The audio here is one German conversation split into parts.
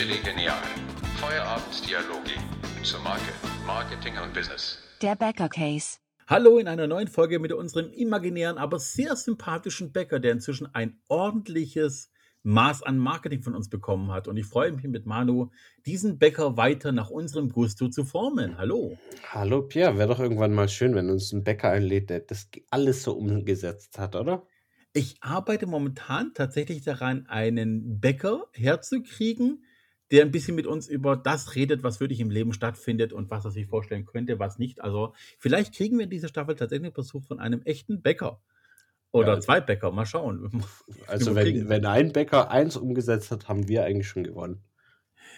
Chili Genial. Feierabenddialoge zur Marke, Marketing und Business. Der Bäcker Case. Hallo in einer neuen Folge mit unserem imaginären, aber sehr sympathischen Bäcker, der inzwischen ein ordentliches Maß an Marketing von uns bekommen hat. Und ich freue mich mit Manu, diesen Bäcker weiter nach unserem Gusto zu formen. Hallo. Hallo Pierre, wäre doch irgendwann mal schön, wenn uns ein Bäcker einlädt, der das alles so umgesetzt hat, oder? Ich arbeite momentan tatsächlich daran, einen Bäcker herzukriegen, der ein bisschen mit uns über das redet, was wirklich im Leben stattfindet und was er sich vorstellen könnte, was nicht. Also vielleicht kriegen wir in dieser Staffel tatsächlich einen Besuch von einem echten Bäcker. Oder Ja. zwei Bäcker, mal schauen. Also wenn, wenn ein Bäcker eins umgesetzt hat, haben wir eigentlich schon gewonnen.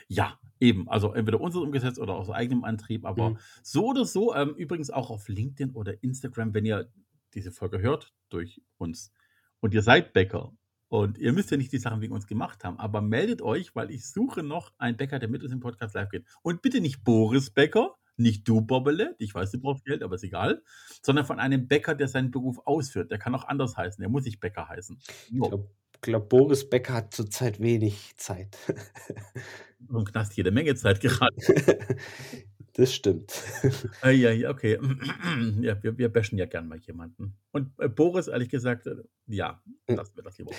Ja, eben. Also entweder unser umgesetzt oder aus eigenem Antrieb. Aber Mhm. so oder so, ähm, übrigens auch auf LinkedIn oder Instagram, wenn ihr diese Folge hört durch uns und ihr seid Bäcker und ihr müsst ja nicht die Sachen wegen uns gemacht haben, aber meldet euch, weil ich suche noch einen Bäcker, der mit uns im Podcast live geht. Und bitte nicht Boris Bäcker, nicht du, Bobbele, ich weiß, du brauchst Geld, aber ist egal, sondern von einem Bäcker, der seinen Beruf ausführt. Der kann auch anders heißen, der muss nicht Bäcker heißen. Ich Jo, glaube, glaub, Boris Becker hat zurzeit wenig Zeit. und Knast jede Menge Zeit gerade. Das stimmt. Ah, ja, ja, okay. Ja, wir, wir bashen ja gern mal jemanden. Und äh, Boris, ehrlich gesagt, äh, ja, lassen wir das lieber.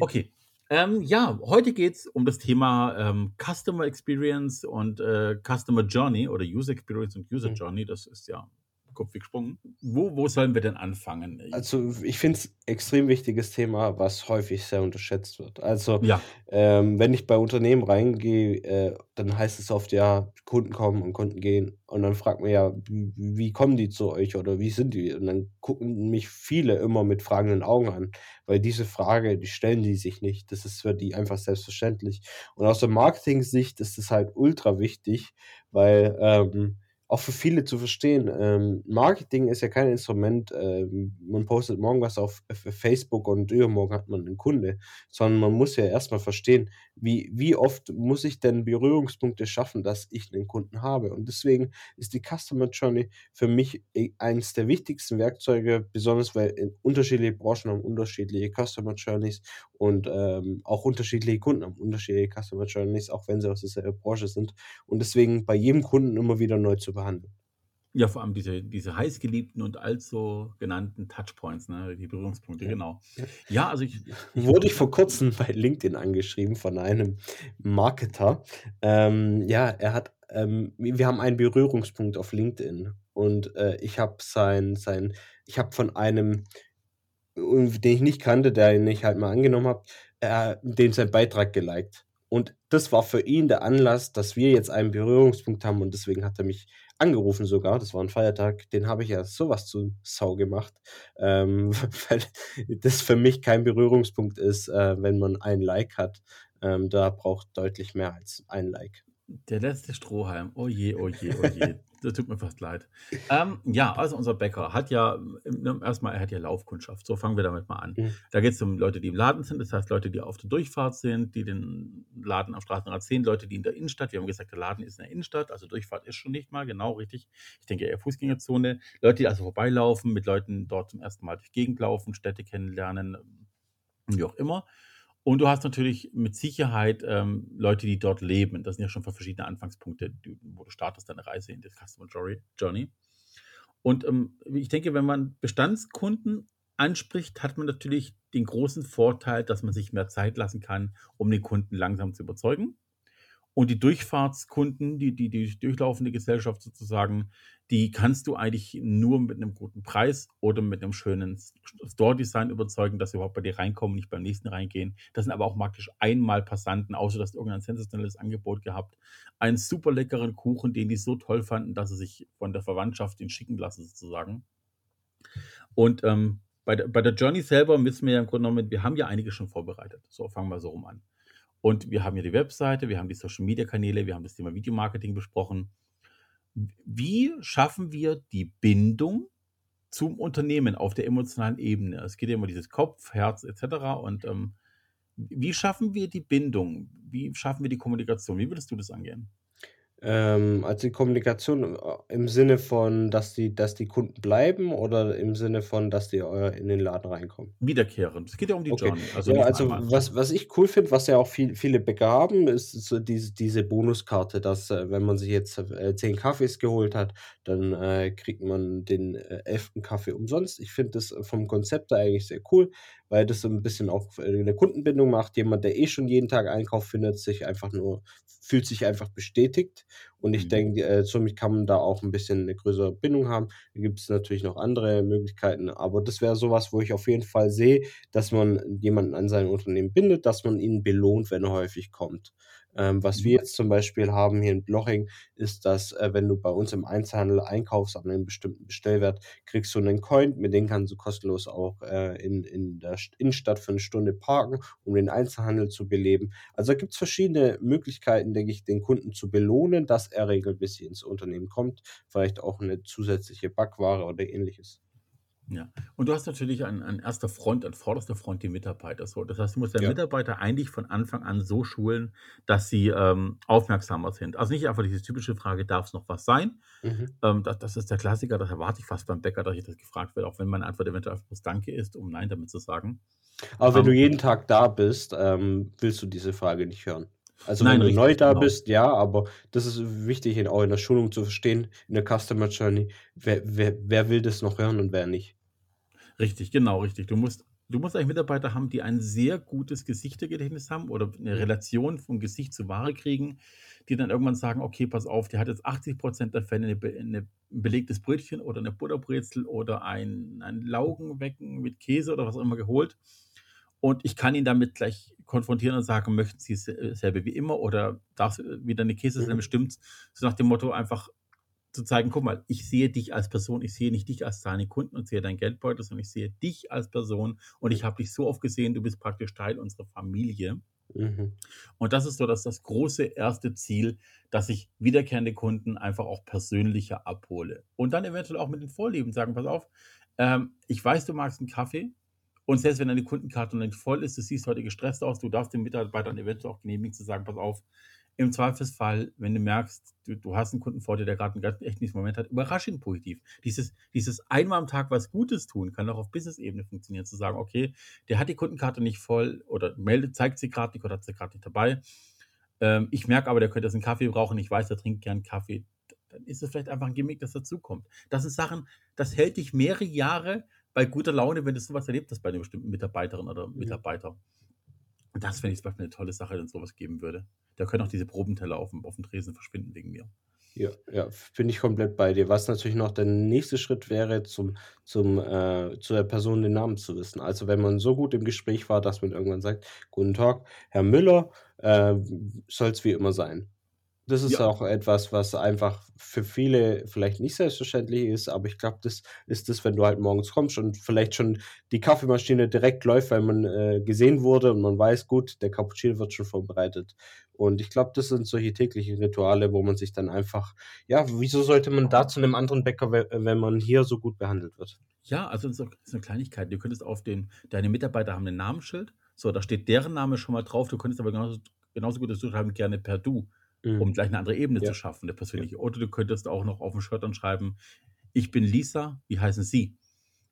Okay. Ähm, ja, heute geht es um das Thema ähm, Customer Experience und äh, Customer Journey oder User Experience und User Mhm. Journey. Das ist ja Kopf gesprungen. Wo, wo sollen wir denn anfangen? Also ich finde es extrem wichtiges Thema, was häufig sehr unterschätzt wird. Also ja, ähm, wenn ich bei Unternehmen reingehe, äh, dann heißt es oft, ja, Kunden kommen und Kunden gehen. Und dann fragt man ja, wie, wie kommen die zu euch oder wie sind die? Und dann gucken mich viele immer mit fragenden Augen an, weil diese Frage, die stellen die sich nicht. Das ist für die einfach selbstverständlich. Und aus der Marketing-Sicht ist es halt ultra wichtig, weil ähm, auch für viele zu verstehen, ähm, Marketing ist ja kein Instrument, ähm, man postet morgen was auf Facebook und übermorgen hat man einen Kunde, sondern man muss ja erstmal verstehen, wie, wie oft muss ich denn Berührungspunkte schaffen, dass ich einen Kunden habe. Und deswegen ist die Customer Journey für mich e- eines der wichtigsten Werkzeuge, besonders weil in unterschiedliche Branchen haben unterschiedliche Customer Journeys und ähm, auch unterschiedliche Kunden haben unterschiedliche Customer Journeys, auch wenn sie aus derselben Branche sind. Und deswegen bei jedem Kunden immer wieder neu zu behandeln. Ja, vor allem diese, diese heißgeliebten und allzu genannten Touchpoints, ne, die Berührungspunkte, Ja. genau. Ja, also ich, ich Wurde ich vor kurzem bei LinkedIn angeschrieben von einem Marketer. Ähm, ja, er hat, ähm, wir haben einen Berührungspunkt auf LinkedIn und äh, ich habe sein, sein, ich habe von einem, den ich nicht kannte, den ich halt mal angenommen habe, äh, den sein Beitrag geliked. Und das war für ihn der Anlass, dass wir jetzt einen Berührungspunkt haben und deswegen hat er mich angerufen sogar, das war ein Feiertag, den habe ich ja sowas zu Sau gemacht, ähm, weil das für mich kein Berührungspunkt ist, äh, wenn man ein Like hat. Ähm, da braucht deutlich mehr als ein Like. Der letzte Strohhalm. Oh je, oh je, oh je. Das tut mir fast leid. Ähm, ja, also unser Bäcker hat ja, ähm, erstmal, er hat ja Laufkundschaft. So fangen wir damit mal an. Mhm. Da geht es um Leute, die im Laden sind, das heißt Leute, die auf der Durchfahrt sind, die den Laden am Straßenrad sehen, Leute, die in der Innenstadt, wir haben gesagt, der Laden ist in der Innenstadt, also Durchfahrt ist schon nicht mal, genau richtig. Ich denke eher Fußgängerzone. Leute, die also vorbeilaufen, mit Leuten dort zum ersten Mal durch Gegend laufen, Städte kennenlernen, wie auch immer. Und du hast natürlich mit Sicherheit ähm, Leute, die dort leben. Das sind ja schon verschiedene Anfangspunkte, wo du startest deine Reise in das Customer Journey- Journey. Und ähm, ich denke, wenn man Bestandskunden anspricht, hat man natürlich den großen Vorteil, dass man sich mehr Zeit lassen kann, um den Kunden langsam zu überzeugen. Und die Durchfahrtskunden, die, die, die durchlaufende Gesellschaft sozusagen, die kannst du eigentlich nur mit einem guten Preis oder mit einem schönen Store-Design überzeugen, dass sie überhaupt bei dir reinkommen, nicht beim nächsten reingehen. Das sind aber auch praktisch einmal Passanten, außer dass du irgendein sensationelles Angebot gehabt. Einen super leckeren Kuchen, den die so toll fanden, dass sie sich von der Verwandtschaft den schicken lassen sozusagen. Und ähm, bei, der, bei der Journey selber wissen wir ja im Grunde genommen, wir haben ja einige schon vorbereitet. So, fangen wir so rum an. Und wir haben ja die Webseite, wir haben die Social Media Kanäle, wir haben das Thema Videomarketing besprochen. Wie schaffen wir die Bindung zum Unternehmen auf der emotionalen Ebene? Es geht ja immer dieses Kopf, Herz etc. Und ähm, wie schaffen wir die Bindung? Wie schaffen wir die Kommunikation? Wie würdest du das angehen? Ähm, also die Kommunikation, äh, im Sinne von, dass die dass die Kunden bleiben oder im Sinne von, dass die, äh, in den Laden reinkommen? Wiederkehrend. Es geht ja um die Okay. Journey, also Ja, also was was ich cool finde, was ja auch viel viele Bäcker haben, ist so diese diese Bonuskarte, dass, äh, wenn man sich jetzt, äh, 10 Kaffees geholt hat, dann, kriegt man den, 11. Kaffee umsonst. Ich finde das vom Konzept her eigentlich sehr cool, weil das so 'n bisschen auch äh, 'ne Kundenbindung macht. Jemand, der eh schon jeden Tag einkauft, findet sich einfach nur fühlt sich einfach bestätigt. Und ich Mhm. denke, äh, somit kann man da auch 'n bisschen 'ne größere Bindung haben. Da gibt's natürlich noch andere Möglichkeiten, aber das wäre so was, wo ich auf jeden Fall sehe, dass man jemanden an sein Unternehmen bindet, dass man ihn belohnt, wenn er häufig kommt. Ähm, was wir jetzt zum Beispiel haben hier in Bloching, ist, dass, äh, wenn du bei uns im Einzelhandel einkaufst an 'nem bestimmten Bestellwert, kriegst du 'nen Coin, mit dem kannst du kostenlos auch, äh, in in der St Innenstadt für 'ne Stunde parken, um den Einzelhandel zu beleben. Also, da gibt's verschiedene Möglichkeiten, denke ich, den Kunden zu belohnen, dass er regelmäßig ins Unternehmen kommt, vielleicht auch 'ne zusätzliche Backware oder Ähnliches. Ja. Und du hast natürlich an an 1. Front, an vorderster Front die Mitarbeiter so. Das heißt, du musst deine Ja. Mitarbeiter eigentlich von Anfang an so schulen, dass sie, ähm, aufmerksamer sind. Also, nicht einfach diese typische Frage: „Darf's noch was sein?“ Mhm. Ähm, da das ist der Klassiker, das erwarte ich fast beim Bäcker, dass ich das gefragt werde, auch wenn meine Antwort eventuell einfach bloß „Danke“ ist, um „Nein“ damit zu sagen. Aber wenn du Ähm jeden Tag da bist, ähm, willst du diese Frage nicht hören. Also, wenn Nein, du neu richtig, da genau. bist, ja, aber das ist wichtig in auch in der Schulung zu verstehen, in der Customer Journey, wer wer wer will das noch hören und wer nicht. Richtig, genau, richtig. Du musst du musst eigentlich Mitarbeiter haben, die ein sehr gutes Gesichtergedächtnis haben oder 'ne Mhm. Relation von Gesicht zu Ware kriegen, die dann irgendwann sagen: „Okay, pass auf, der hat jetzt 80 % der Fälle 'ne be 'ne 'n belegtes Brötchen oder 'ne Butterbrezel oder ein ein Laugenwecken mit Käse oder was auch immer geholt. Und ich kann ihn damit gleich konfrontieren und sagen: „Möchten Sie es äh, wie immer oder darf's äh, wieder 'ne Käsesemmel, Mhm. stimmt's?“ So nach dem Motto einfach zu zeigen: „Guck mal, ich sehe dich als Person. Ich sehe nicht dich als deinen Kunden und sehe deinen Geldbeutel, sondern ich sehe dich als Person und ich habe dich so oft gesehen, du bist praktisch Teil unserer Familie.“ Mhm. Und das ist so das das große 1. Ziel, dass ich wiederkehrende Kunden einfach auch persönlicher abhole. Und dann eventuell auch mit den Vorlieben sagen: „Pass auf, ähm, ich weiß, du magst 'n Kaffee und selbst wenn deine Kundenkarte noch nicht voll ist, du siehst heute gestresst aus, du darfst den Mitarbeitern eventuell auch genehmigen zu sagen: ‚Pass auf, im Zweifelsfall, wenn du merkst, du du hast 'n Kunden vor dir, der grad 'n ganz echt miesen Moment hat, überrasche ihn positiv.‘“ Dieses dieses einmal am Tag was Gutes tun kann auch auf Business-Ebene funktionieren, zu sagen: „Okay, der hat die Kundenkarte nicht voll oder meldet zeigt sie grad nicht oder hat sie grad nicht dabei. Ähm, ich merke aber, der könnte jetzt 'n Kaffee brauchen. Ich weiß, der trinkt gern Kaffee.“ D dann ist es vielleicht einfach 'n Gimmick, das dazukommt. Das sind Sachen, das hält dich mehrere Jahre bei guter Laune, wenn du so was erlebt hast bei 'ner bestimmten Mitarbeiterin oder Mhm. Mitarbeiter. Und das fände ich zum Beispiel 'ne tolle Sache, wenn's so was geben würde. Da können auch diese Probenteller auf'm auf'm Tresen verschwinden wegen mir. Ja, ja, bin ich komplett bei dir. Was natürlich noch der nächste Schritt wäre, zum zum äh, zu der Person den Namen zu wissen. Also, wenn man so gut im Gespräch war, dass man irgendwann sagt: „Guten Tag, Herr Müller, ähm, soll's wie immer sein.“ Das ist Ja. auch etwas, was einfach für viele vielleicht nicht selbstverständlich ist, aber ich glaube, das ist das, wenn du halt morgens kommst und vielleicht schon die Kaffeemaschine direkt läuft, weil man, äh, gesehen wurde und man weiß: „Gut, der Cappuccino wird schon vorbereitet.“ Und ich glaube, das sind solche täglichen Rituale, wo man sich dann einfach ja, wieso sollte man da zu 'nem anderen Bäcker, we wenn man hier so gut behandelt wird? Ja, also so so 'ne Kleinigkeit. Du könntest auf den deine Mitarbeiter haben 'nen Namensschild. So, da steht deren Name schon mal drauf. Du könntest aber genauso genauso gut dazu schreiben: „Gerne per Du“, um Mhm. gleich 'ne andere Ebene Ja. zu schaffen, Ja. persönliche. Oder du könntest auch noch auf'm Shirt dann schreiben: „Ich bin Lisa, wie heißen Sie?“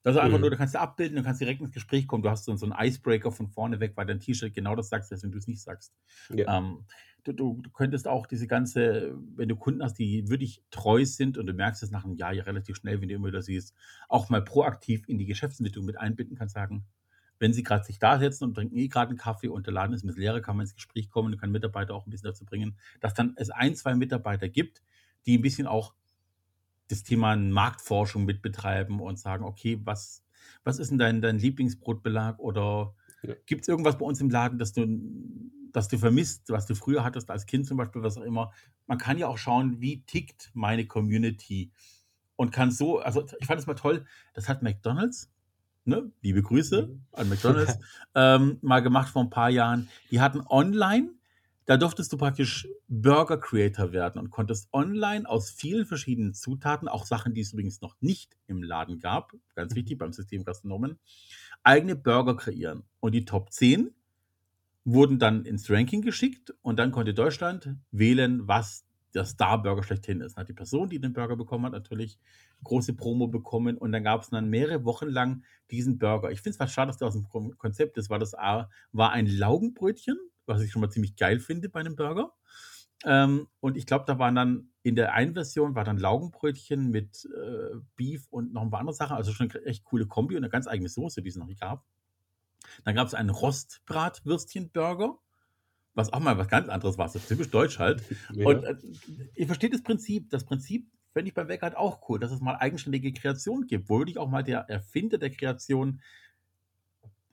Also, einfach nur Mhm. du kannst ja abbilden, du kannst direkt ins Gespräch kommen. Du hast so 'n so 'n Icebreaker von vorne weg, weil dein T-Shirt genau das sagt, selbst wenn du's nicht sagst. Ja. Ähm, du du du könntest auch diese ganze wenn du Kunden hast, die wirklich treu sind und du merkst es nach 'nem Jahr ja relativ schnell, wenn du immer wieder siehst, auch mal proaktiv in die Geschäftsentwicklung mit einbinden, kannst sagen, wenn sie grad sich dasetzen und trinken eh grad 'n Kaffee und der Laden ist 'n bisschen leerer, kann man ins Gespräch kommen und kann Mitarbeiter auch 'n bisschen dazu bringen, dass dann es 1, 2 Mitarbeiter gibt, die 'n bisschen auch das Thema Marktforschung mit betreiben und sagen: „Okay, was was ist 'n dein dein Lieblingsbrotbelag oder Ja. gibt's irgendwas bei uns im Laden, das du das du vermisst, was du früher hattest als Kind zum Beispiel“, was auch immer. Man kann ja auch schauen, wie tickt meine Community und kann so also, ich fand das mal toll, das hat McDonald's, ne, liebe Grüße Mhm. an McDonald's, ähm, mal gemacht vor 'n paar Jahren. Die hatten online da durftest du praktisch Burger Creator werden und konntest online aus vielen verschiedenen Zutaten, auch Sachen, die es übrigens noch nicht im Laden gab, ganz Mhm. wichtig beim System Gastronomen, eigene Burger kreieren. Und die Top 10 wurden dann ins Ranking geschickt und dann konnte Deutschland wählen, was der Star-Burger schlechthin ist. Hat die Person, die den Burger bekommen hat, natürlich große Promo bekommen und dann gab es dann mehrere Wochen lang diesen Burger. Ich finde es fast schade, dass der aus dem Kon- Konzept ist, weil das A, war ein Laugenbrötchen, was ich schon mal ziemlich geil finde bei einem Burger. Ähm, und ich glaube, da waren dann in der einen Version war dann Laugenbrötchen mit äh, Beef und noch ein paar andere Sachen, also schon eine echt coole Kombi und eine ganz eigene Soße, die es noch nicht gab. Dann gab es einen Rostbratwürstchen-Burger, was auch mal was ganz anderes war, so typisch deutsch halt. Ja. Und äh, ihr versteht das Prinzip. Das Prinzip finde ich beim Wecker halt auch cool, dass es mal eigenständige Kreation gibt, wo wirklich auch mal der Erfinder der Kreation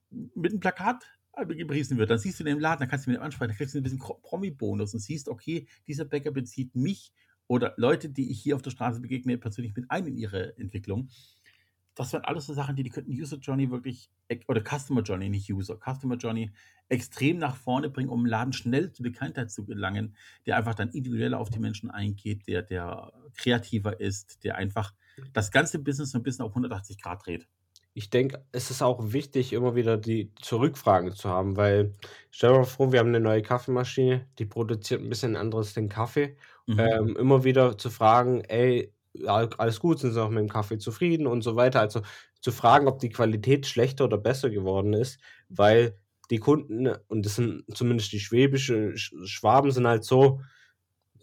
mit einem Plakat gepriesen wird. Dann siehst du den im Laden, dann kannst du mit ihm ansprechen, dann kriegst du ein bisschen Promi-Bonus und siehst, okay, dieser Bäcker bezieht mich oder Leute, die ich hier auf der Straße begegne, persönlich mit ein in ihre Entwicklung. Das wären alles so Sachen, die, die könnten User Journey wirklich, oder Customer Journey, nicht User, Customer Journey extrem nach vorne bringen, um im Laden schnell zur Bekanntheit zu gelangen, der einfach dann individueller auf die Menschen eingeht, der, der kreativer ist, der einfach das ganze Business so ein bisschen auf 180 Grad dreht. Ich denke, es ist auch wichtig, immer wieder die Zurückfragen zu haben, weil stell dir mal vor, wir haben eine neue Kaffeemaschine, die produziert ein bisschen anderes den Kaffee. Mhm. Ähm, immer wieder zu fragen, ey, ja, alles gut, sind Sie auch mit dem Kaffee zufrieden und so weiter. Also zu fragen, ob die Qualität schlechter oder besser geworden ist, weil die Kunden, und das sind zumindest die schwäbische Sch- Schwaben, sind halt so,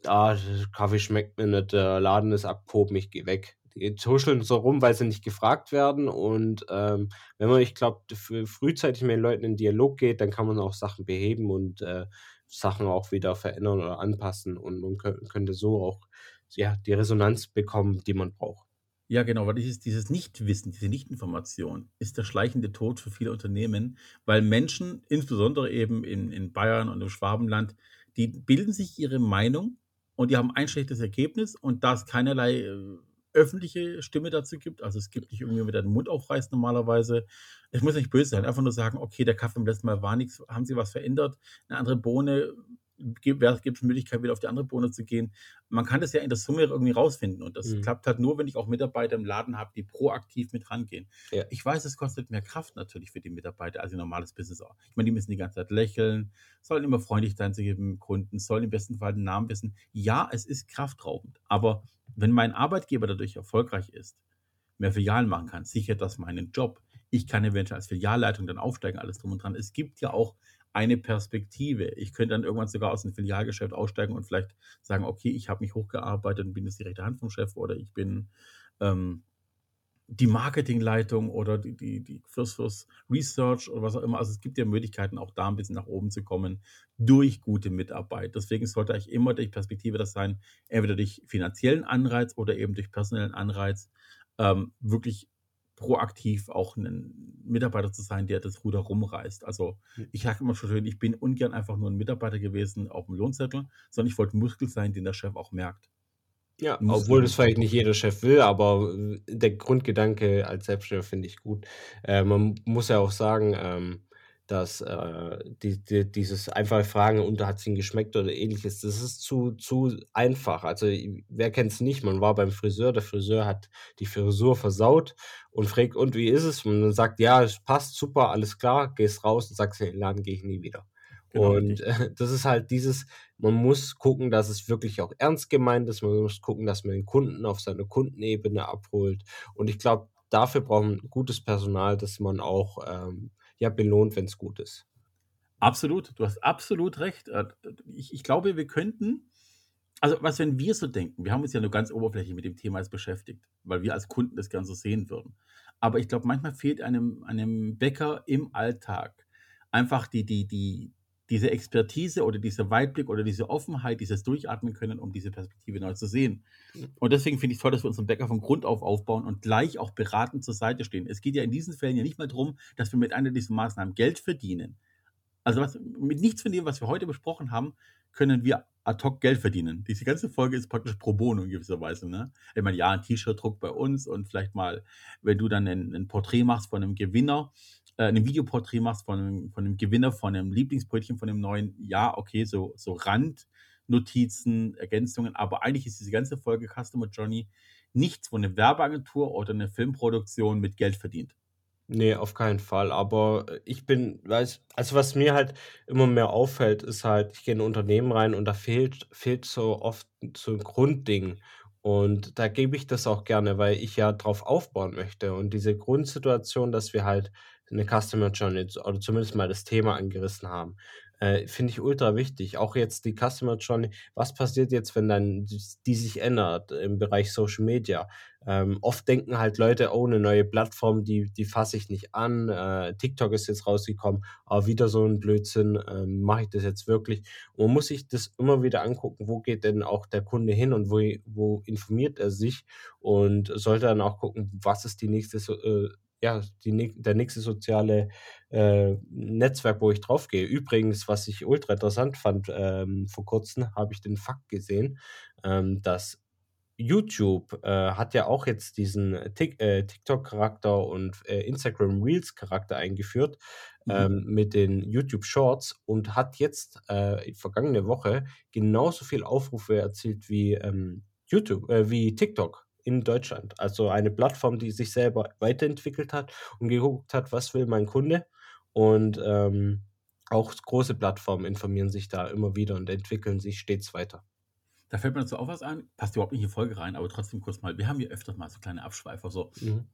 ah, Kaffee schmeckt mir nicht, der Laden ist abgehoben, ich gehe weg. Die tuscheln so rum, weil sie nicht gefragt werden. Und ähm, wenn man, ich glaube, frühzeitig mit den Leuten in Dialog geht, dann kann man auch Sachen beheben und äh, Sachen auch wieder verändern oder anpassen und man kö- könnte so auch ja, die Resonanz bekommen, die man braucht. Ja, genau, weil dieses, dieses Nichtwissen, diese Nichtinformation ist der schleichende Tod für viele Unternehmen, weil Menschen, insbesondere eben in, in Bayern und im Schwabenland, die bilden sich ihre Meinung und die haben ein schlechtes Ergebnis und da es keinerlei äh, öffentliche Stimme dazu gibt, also es gibt nicht irgendwie mit den Mund aufreißt normalerweise, es muss nicht böse sein, einfach nur sagen, okay, der Kaffee im letzten Mal war nichts, haben sie was verändert, eine andere Bohne, gibt es Möglichkeit, wieder auf die andere Bohne zu gehen. Man kann das ja in der Summe irgendwie rausfinden und das Mhm. klappt halt nur, wenn ich auch Mitarbeiter im Laden habe, die proaktiv mit rangehen. Ja. Ich weiß, es kostet mehr Kraft natürlich für die Mitarbeiter als ein normales Business auch. Ich meine, die müssen die ganze Zeit lächeln, sollen immer freundlich sein zu jedem Kunden, sollen im besten Fall den Namen wissen. Ja, es ist kraftraubend, aber wenn mein Arbeitgeber dadurch erfolgreich ist, mehr Filialen machen kann, sichert das meinen Job. Ich kann eventuell als Filialleitung dann aufsteigen, alles drum und dran. Es gibt ja auch eine Perspektive. Ich könnte dann irgendwann sogar aus dem Filialgeschäft aussteigen und vielleicht sagen, okay, ich habe mich hochgearbeitet und bin jetzt die rechte Hand vom Chef oder ich bin ähm, die Marketingleitung oder die, die, die fürs, fürs Research oder was auch immer. Also es gibt ja Möglichkeiten, auch da ein bisschen nach oben zu kommen durch gute Mitarbeit. Deswegen sollte eigentlich immer die Perspektive das sein, entweder durch finanziellen Anreiz oder eben durch personellen Anreiz, ähm, wirklich proaktiv auch ein Mitarbeiter zu sein, der das Ruder rumreißt. Also ich sage immer schon schön, ich bin ungern einfach nur ein Mitarbeiter gewesen auf dem Lohnzettel, sondern ich wollte Muskel sein, den der Chef auch merkt. Ja, Muss obwohl das vielleicht nicht jeder Chef will, aber äh, der Grundgedanke als Selbstständiger finde ich gut. Äh, man muss ja auch sagen, ähm, dass äh, die, die, dieses einfache Fragen unter hat es ihnen geschmeckt oder ähnliches, das ist zu, zu einfach. Also wer kennt es nicht? Man war beim Friseur, der Friseur hat die Frisur versaut und fragt, und wie ist es? Und dann sagt, ja, es passt, super, alles klar, gehst raus und sagst, in den Laden gehe ich nie wieder. Genau, und äh, das ist halt dieses, man muss gucken, dass es wirklich auch ernst gemeint ist, man muss gucken, dass man den Kunden auf seiner Kundenebene abholt. Und ich glaube, dafür braucht man gutes Personal, dass man auch ähm, ja, belohnt, wenn es gut ist. Absolut, du hast absolut recht. Äh, Ich, ich glaube, wir könnten, also was, wenn wir so denken, wir haben uns ja nur ganz oberflächlich mit dem Thema jetzt beschäftigt, weil wir als Kunden das gern so sehen würden. Aber ich glaube, manchmal fehlt einem, einem Bäcker im Alltag einfach die, die, die, diese Expertise oder dieser Weitblick oder diese Offenheit, dieses Durchatmen können, um diese Perspektive neu zu sehen. Und deswegen finde ich es toll, dass wir unseren Bäcker von Grund auf aufbauen und gleich auch beratend zur Seite stehen. Es geht ja in diesen Fällen ja nicht mal darum, dass wir mit einer dieser Maßnahmen Geld verdienen. Also was, mit nichts von dem, was wir heute besprochen haben, können wir ad hoc Geld verdienen. Diese ganze Folge ist praktisch pro bono in gewisser Weise. Ne? Ich meine, ja, ein T-Shirt-Druck bei uns und vielleicht mal, wenn du dann ein, ein Porträt machst von einem Gewinner, äh, ein Videoporträt machst von einem, von einem Gewinner, von einem Lieblingsbrötchen, von einem neuen, ja, okay, so, so Randnotizen, Ergänzungen, aber eigentlich ist diese ganze Folge Customer Journey nichts, wo eine Werbeagentur oder eine Filmproduktion mit Geld verdient. Ne, auf keinen Fall. Aber, ich bin weiß also, was mir halt immer mehr auffällt, ist halt, ich gehe in 'n Unternehmen rein und da fehlt fehlt so oft so 'n Grundding. Und da gebe ich das auch gerne, weil ich ja drauf aufbauen möchte. Und diese Grundsituation, dass wir halt 'ne Customer Journey oder zumindest mal das Thema angerissen haben, äh, finde ich ultra wichtig. Auch jetzt die Customer Journey. Was passiert jetzt, wenn dann die sich ändert im Bereich Social Media? Ähm, oft denken halt Leute: „Oh, 'ne neue Plattform, die die fasse ich nicht an. Äh, TikTok ist jetzt rausgekommen. Ah, wieder so 'n Blödsinn. Ähm, mache ich das jetzt wirklich?“ Und man muss sich das immer wieder angucken, wo geht denn auch der Kunde hin und wo wo informiert er sich und sollte dann auch gucken, was ist die nächste äh, ja, die der nächste soziale, äh, Netzwerk, wo ich draufgehe. Übrigens, was ich ultra interessant fand, ähm, vor Kurzem habe ich den Fakt gesehen, ähm, dass YouTube, äh, hat ja auch jetzt diesen äh, TikTok-Charakter und, äh, Instagram Reels-Charakter eingeführt, Mhm. ähm, mit den YouTube Shorts und hat jetzt, äh, vergangene Woche genauso viel Aufrufe erzielt wie, ähm, YouTube äh, wie TikTok in Deutschland. Also, eine Plattform, die sich selber weiterentwickelt hat und geguckt hat: „Was will mein Kunde?“ Und, ähm, auch große Plattformen informieren sich da immer wieder und entwickeln sich stets weiter. Da fällt mir dazu auch was ein, passt überhaupt nicht in die Folge rein, aber trotzdem kurz mal. Wir haben hier öfters mal so kleine Abschweifer so. Mhm.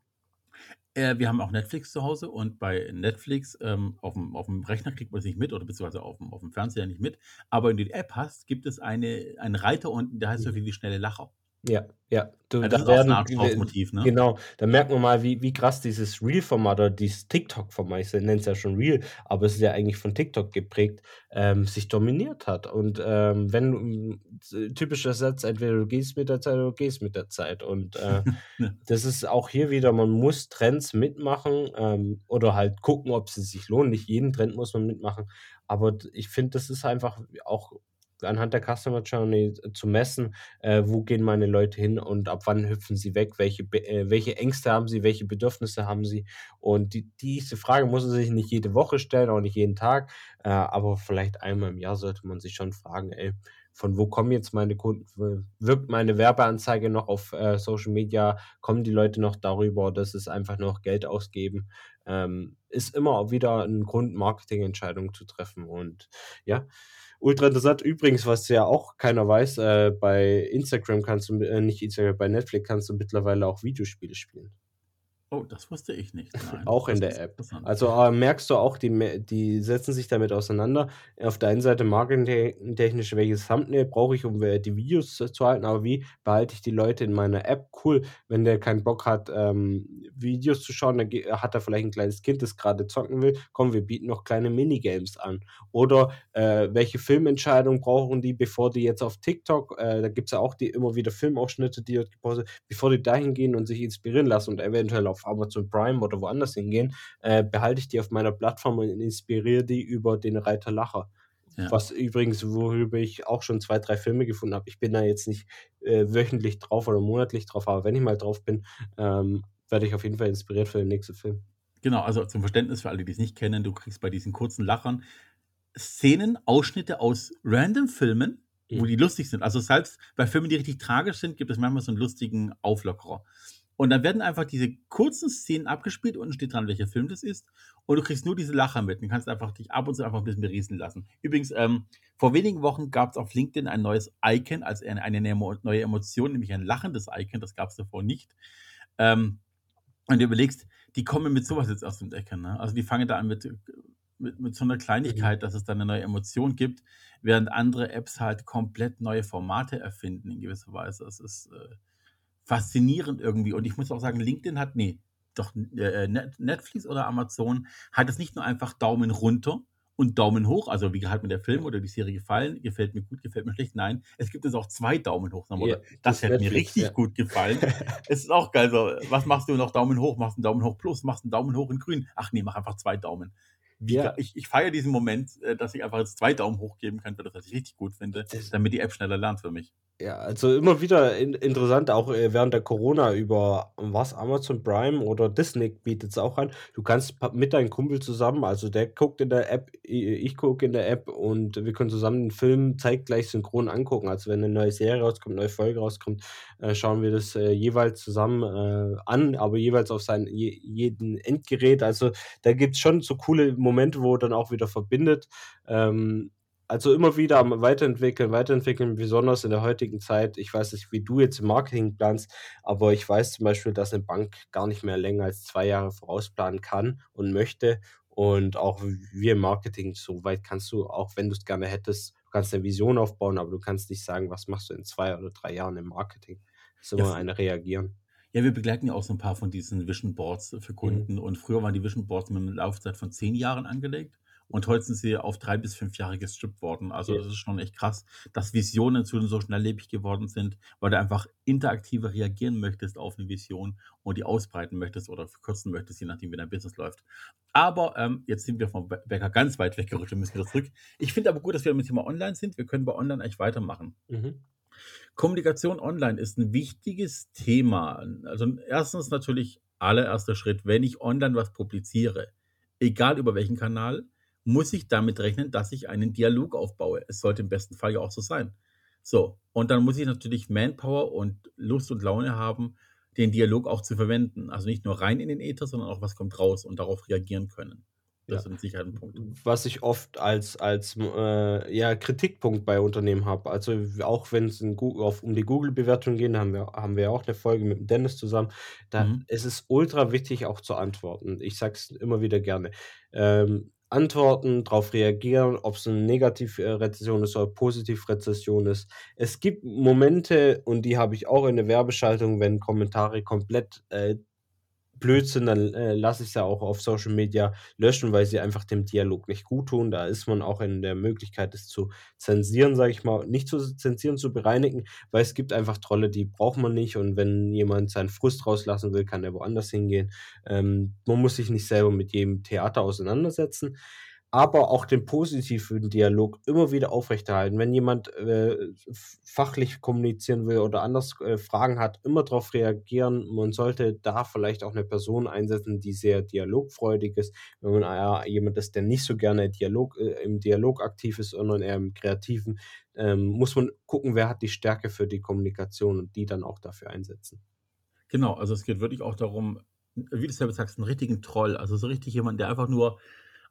Äh, wir haben auch Netflix zu Hause und bei Netflix, ähm, aufm aufm Rechner kriegt man's nicht mit oder beziehungsweise aufm aufm Fernseher nicht mit. Aber wenn du die App hast, gibt es eine einen Reiter unten, der heißt so Mhm. viel wie schnelle Lacher. Ja, ja. Du, Ja, da das ist auch werden Art Strauchmotiv, ne? genau, da merkt man mal, wie wie krass dieses Reel-Format oder dieses TikTok-Format, ich nenne es ja schon Reel, aber es ist ja eigentlich von TikTok geprägt, ähm, sich dominiert hat. Und, ähm, wenn typischer Satz: „Entweder du gehst mit der Zeit oder du gehst mit der Zeit.“ Und, äh, das ist auch hier wieder man muss Trends mitmachen, ähm, oder halt gucken, ob sie sich lohnen. Nicht jeden Trend muss man mitmachen. Aber ich finde, das ist einfach auch anhand der Customer Journey zu messen, äh, wo gehen meine Leute hin und ab wann hüpfen sie weg, welche äh, welche Ängste haben sie, welche Bedürfnisse haben sie? Und die diese Frage muss man sich nicht jede Woche stellen, auch nicht jeden Tag, äh, aber vielleicht einmal im Jahr sollte man sich schon fragen: „Ey, von wo kommen jetzt meine Kunden? Wirkt meine Werbeanzeige noch auf, äh, Social Media? Kommen die Leute noch darüber ist es einfach noch Geld ausgeben?“ Ähm, ist immer wieder 'n Grund, Marketingentscheidungen zu treffen und ja, ultra interessant. Übrigens, was ja auch keiner weiß, äh, bei Instagram kannst du äh, nicht Instagram, bei Netflix kannst du mittlerweile auch Videospiele spielen. Oh, das wusste ich nicht. Nein, Auch in der App. Also, äh, merkst du auch, die die setzen sich damit auseinander. Auf der einen Seite marketingtechnisch, welches Thumbnail brauche ich, um, äh, die Videos zu halten, aber wie behalte ich die Leute in meiner App? Cool, wenn der keinen Bock hat, ähm, Videos zu schauen, dann hat er vielleicht 'n kleines Kind, das grade zocken will. Komm, wir bieten noch kleine Minigames an. Oder, äh, welche Filmentscheidung brauchen die, bevor die jetzt auf TikTok äh, da gibt's ja auch die immer wieder Filmausschnitte, die dort gepostet bevor die dahin gehen und sich inspirieren lassen und eventuell auf Amazon Prime oder woanders hingehen, äh, behalte ich die auf meiner Plattform und inspiriere die über den Reiter Lacher. Ja. Was übrigens worüber ich auch schon 2, 3 Filme gefunden habe. Ich bin da jetzt nicht, äh, wöchentlich drauf oder monatlich drauf, aber wenn ich mal drauf bin, ähm, werde ich auf jeden Fall inspiriert für den nächsten Film. Genau, also zum Verständnis für alle, die's nicht kennen, du kriegst bei diesen kurzen Lachern Szenen, Ausschnitte aus random Filmen, wo Mhm. die lustig sind. Also, selbst bei Filmen, die richtig tragisch sind, gibt es manchmal so 'n lustigen Auflockerer. Und dann werden einfach diese kurzen Szenen abgespielt, unten steht dran, welcher Film das ist, und du kriegst nur diese Lacher mit und kannst einfach dich ab und zu einfach 'n bisschen berieseln lassen. Übrigens, ähm, vor wenigen Wochen gab's auf LinkedIn ein neues Icon, also eine eine neue Emotion, nämlich ein lachendes Icon, das gab's davor nicht. Ähm, und du überlegst, die kommen mit so was jetzt um die Ecke, ne? Also, die fangen da an mit mit mit so 'ner Mhm. Kleinigkeit, dass es da 'ne neue Emotion gibt, während andere Apps halt komplett neue Formate erfinden in gewisser Weise. Es ist, äh, faszinierend irgendwie. Und ich muss auch sagen, LinkedIn hat ne, doch, äh, Net Netflix oder Amazon hat es nicht nur einfach Daumen runter und Daumen hoch, also wie hat mir der Film oder die Serie gefallen, gefällt mir gut, gefällt mir schlecht. Nein, es gibt jetzt auch 2 Daumen hoch, Motto: das „Das hätte mir richtig ja. gut gefallen.“ Es ist auch geil so. Was machst du noch? Daumen hoch, machst 'n Daumen hoch plus, machst 'n Daumen hoch in grün. Ach ne, mach einfach 2 Daumen. Wie Ja. ich ich feiere diesen Moment, äh, dass ich einfach jetzt 2 Daumen hoch geben kann für das, was ich richtig gut finde, Das damit die App schneller lernt für mich. Ja, also immer wieder in interessant, auch, äh, während der Corona über was, Amazon Prime oder Disney bietet's auch an. Du kannst mit deinem Kumpel zusammen also der guckt in der App, ich gucke in der App und wir können zusammen 'n Film zeitgleich synchron angucken. Also, wenn 'ne neue Serie rauskommt, neue Folge rauskommt, äh, schauen wir das, äh, jeweils zusammen, an, aber jeweils auf sein je jeden Endgerät. Also, da gibt's schon so coole Momente, wo dann auch wieder verbindet. Ähm, also immer wieder Weiterentwickeln, weiterentwickeln, besonders in der heutigen Zeit. Ich weiß nicht, wie du jetzt im Marketing planst, aber ich weiß zum Beispiel, dass 'ne Bank gar nicht mehr länger als 2 Jahre vorausplanen kann und möchte. Und auch wir im Marketing, so weit kannst du, auch wenn du's gerne hättest du kannst 'ne Vision aufbauen, aber du kannst nicht sagen: „Was machst du in 2 oder 3 Jahren im Marketing?“ Ist Ja, immer f ein Reagieren. Ja, wir begleiten ja auch so 'n paar von diesen Vision Boards für Mhm. Kunden und früher waren die Vision Boards mit 'ner Laufzeit von 10 Jahren angelegt und heute sind sie auf 3 bis 5 Jahre gestrippt worden. Also, das ist schon echt krass, dass Visionen inzwischen so schnelllebig geworden sind, weil du einfach interaktiver reagieren möchtest auf 'ne Vision und die ausbreiten möchtest oder verkürzen möchtest, je nachdem, wie dein Business läuft. Aber, ähm, jetzt sind wir vom We Wecker ganz weit weggerutscht, wir müssen wieder zurück. Ich finde aber gut, dass wir mit dem Thema online sind. Wir können bei online eigentlich weitermachen. Mhm. Kommunikation online ist 'n wichtiges Thema. Also, 1. natürlich allererster Schritt, wenn ich online was publiziere, egal über welchen Kanal, muss ich damit rechnen, dass ich einen Dialog aufbaue. Es sollte im besten Fall ja auch so sein. So, und dann muss ich natürlich Manpower und Lust und Laune haben, den Dialog auch zu verwenden. Also, nicht nur rein in den Äther, sondern auch was kommt raus und darauf reagieren können. Das Ja. ist mit Sicherheit 'n Punkt. Was ich oft als als, äh, ja, Kritikpunkt bei Unternehmen habe. Also, auch Gu auf um die Google-Bewertung gehen, haben wir haben wir auch 'ne Folge mit dem Dennis zusammen. Da Mhm. ist es ultra wichtig, auch zu antworten. Ich sage es immer wieder gerne. Ähm, antworten, drauf reagieren, ob's 'ne Negativ äh, Rezession ist oder Positiv-Rezession ist. Es gibt Momente und die habe ich auch in der Werbeschaltung, wenn Kommentare komplett, äh, blöd sind, dann, äh, lasse ich sie auch auf Social Media löschen, weil sie einfach dem Dialog nicht guttun. Da ist man auch in der Möglichkeit, das zu zensieren, sage ich mal. Nicht zu zensieren, zu bereinigen, weil es gibt einfach Trolle, die braucht man nicht und wenn jemand seinen Frust rauslassen will, kann der woanders hingehen. Ähm, man muss sich nicht selber mit jedem Theater auseinandersetzen, aber auch den positiven Dialog immer wieder aufrechterhalten. Wenn jemand, äh, fachlich kommunizieren will oder anders, äh, Fragen hat, immer drauf reagieren. Man sollte da vielleicht auch 'ne Person einsetzen, die sehr dialogfreudig ist. Wenn man, ah, jemand ist, der nicht so gerne Dialog äh, im Dialog aktiv ist, sondern eher im Kreativen, ähm, muss man gucken, wer hat die Stärke für die Kommunikation und die dann auch dafür einsetzen. Genau, also es geht wirklich auch darum, wie du selber sagst, 'n richtigen Troll, also so richtig jemand, der einfach nur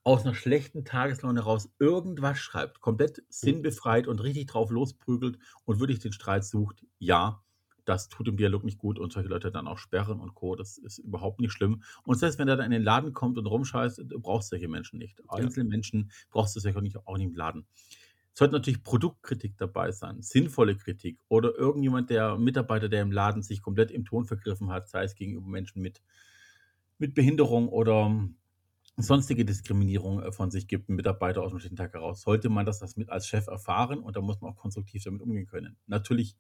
aus 'ner schlechten Tageslaune raus irgendwas schreibt, komplett sinnbefreit und richtig drauf losprügelt und wirklich den Streit sucht. Ja, das tut dem Dialog nicht gut und solche Leute dann auch sperren und Co. Das ist überhaupt nicht schlimm. Und selbst wenn der dann in den Laden kommt und rumscheißt, du brauchst solche Menschen nicht. Ja. Einzelne Menschen brauchst du sicher nicht auch nicht im Laden. Sollte natürlich Produktkritik dabei sein, sinnvolle Kritik oder irgendjemand, der Mitarbeiter, der im Laden sich komplett im Ton vergriffen hat, sei es gegenüber Menschen mit mit Behinderung oder sonstige Diskriminierung, äh, von sich gibt, 'n Mitarbeiter aus'm schlechten Tag heraus, sollte man das als Chef erfahren und da muss man auch konstruktiv damit umgehen können. Natürlich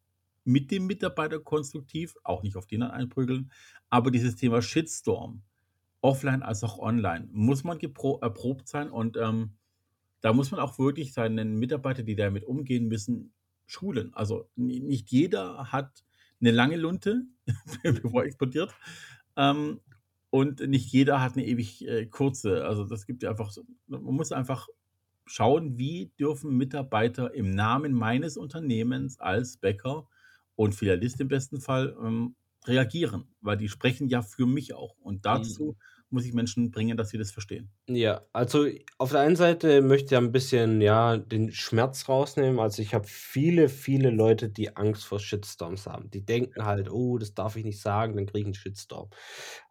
mit dem Mitarbeiter konstruktiv, auch nicht auf den dann einprügeln, aber dieses Thema Shitstorm, offline als auch online, muss man erprobt sein und, ähm, da muss man auch wirklich seinen Mitarbeiter, die damit umgehen müssen, schulen. Also, ni nicht jeder hat 'ne lange Lunte, bevor er explodiert, ähm, und nicht jeder hat 'ne ewig, äh, kurze. Also, das gibt ja einfach so man muss einfach schauen, wie dürfen Mitarbeiter im Namen meines Unternehmens als Bäcker und Filialist im besten Fall, ähm, reagieren, weil die sprechen ja für mich auch. Und Mhm. dazu muss ich Menschen bringen, dass sie das verstehen. Ja, also auf der einen Seite möchte ich ja 'n bisschen, ja, den Schmerz rausnehmen. Also, ich habe viele, viele Leute, die Angst vor Shitstorms haben. Die denken halt: „Oh, das darf ich nicht sagen, dann kriege ich 'n Shitstorm.“